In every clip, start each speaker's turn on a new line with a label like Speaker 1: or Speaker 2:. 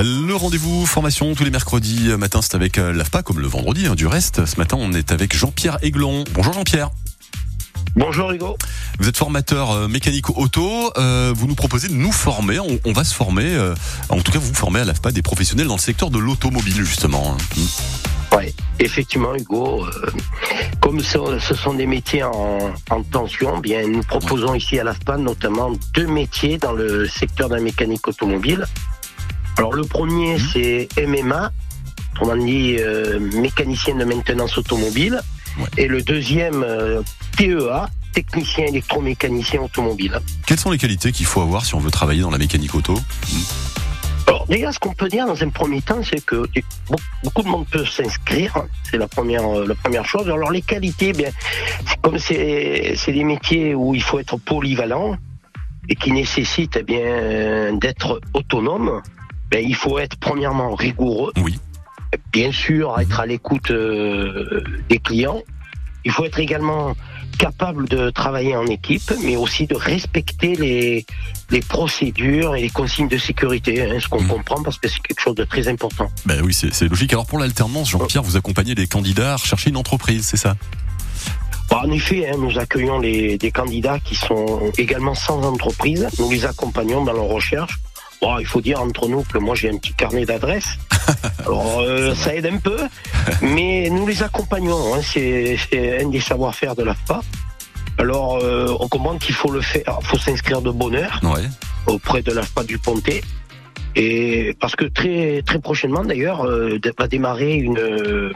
Speaker 1: Le rendez-vous formation tous les mercredis matin, c'est avec euh, l'AFPA comme le vendredi. hein, du reste, ce matin, on est avec Jean-Pierre Aiglon. Bonjour Jean-Pierre.
Speaker 2: Bonjour Hugo.
Speaker 1: Vous êtes formateur euh, mécanique auto. euh, vous nous proposez de nous former. On, on va se former. euh, en tout cas, vous formez à l'AFPA des professionnels dans le secteur de l'automobile, justement. hein.
Speaker 2: Ouais, effectivement Hugo, euh, comme ce, ce sont des métiers en, en tension, bien nous proposons ici à l'AFPA notamment deux métiers dans le secteur de la mécanique automobile. Alors le premier
Speaker 1: Mhm.
Speaker 2: c'est MMA, autrement dit euh, mécanicien de maintenance automobile,
Speaker 1: Ouais.
Speaker 2: et le deuxième euh, TEA, technicien électromécanicien automobile.
Speaker 1: Quelles sont les qualités qu'il faut avoir si on veut travailler dans la mécanique auto?
Speaker 2: Alors déjà, ce qu'on peut dire dans un premier temps, c'est que beaucoup- de monde peut s'inscrire. C'est la première, euh, la première chose. Alors les qualités, bien, c'est comme c'est des métiers où il faut être polyvalent et qui nécessitent eh bien d'être autonome. Ben, il faut être premièrement rigoureux,
Speaker 1: Oui.
Speaker 2: bien sûr être à l'écoute euh, des clients. Il faut être également capable de travailler en équipe, mais aussi de respecter les, les procédures et les consignes de sécurité, hein, ce qu'on
Speaker 1: Mhm.
Speaker 2: comprend parce que c'est quelque chose de très important.
Speaker 1: Ben oui, c'est logique. Alors pour l'alternance, Jean-Pierre, vous accompagnez les candidats à rechercher une entreprise, c'est ça?
Speaker 2: Bon, en effet, hein, nous accueillons les, des candidats qui sont également sans entreprise. Nous les accompagnons dans leur recherche. Bon, il faut dire entre nous que moi j'ai un petit carnet d'adresses. Alors euh, ça aide un peu, mais nous les accompagnons. Hein, c'est un des savoir-faire de l'AFPA. Alors euh, on comprend qu'il faut le faire, faut s'inscrire de bonne heure
Speaker 1: Ouais.
Speaker 2: auprès de l'AFPA du Pontet. Et parce que très très prochainement d'ailleurs euh, va démarrer une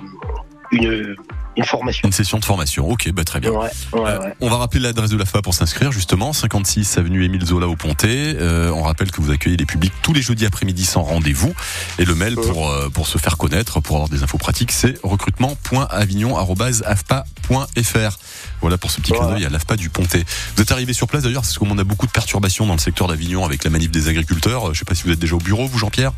Speaker 2: une, une formation.
Speaker 1: Une session de formation. Ok, bah très bien.
Speaker 2: Ouais, ouais,
Speaker 1: Euh. On va rappeler l'adresse de l'AFPA pour s'inscrire justement, 56 avenue Émile Zola au Pontet. Euh, on rappelle que vous accueillez les publics tous les jeudis après-midi sans rendez-vous. Et le mail pour, euh, pour se faire connaître, pour avoir des infos pratiques, c'est recrutement.avignon.afpa.fr. Voilà pour ce petit clin d'œil à l'AFPA du Pontet. Vous êtes arrivé sur place d'ailleurs, c'est comme on a beaucoup de perturbations dans le secteur d'Avignon avec la manif des agriculteurs. Euh, Je sais pas si vous êtes déjà au bureau, vous Jean-Pierre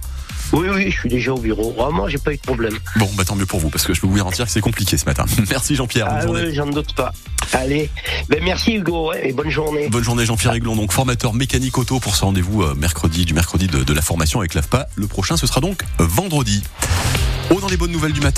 Speaker 2: Oui, oui, je suis déjà au bureau. Vraiment, j'ai pas eu de problème.
Speaker 1: Bon, bah tant mieux pour vous, parce que je peux vous garantir que c'est compliqué ce matin. Merci Jean-Pierre,
Speaker 2: Ah oui, j'en doute pas. Allez, ben merci Hugo et bonne journée.
Speaker 1: Bonne journée Jean-Pierre Aiglon, donc formateur mécanique auto pour ce rendez-vous euh, mercredi du mercredi de, de la formation avec l'AFPA. Le prochain ce sera donc vendredi. Oh dans les bonnes nouvelles du matin.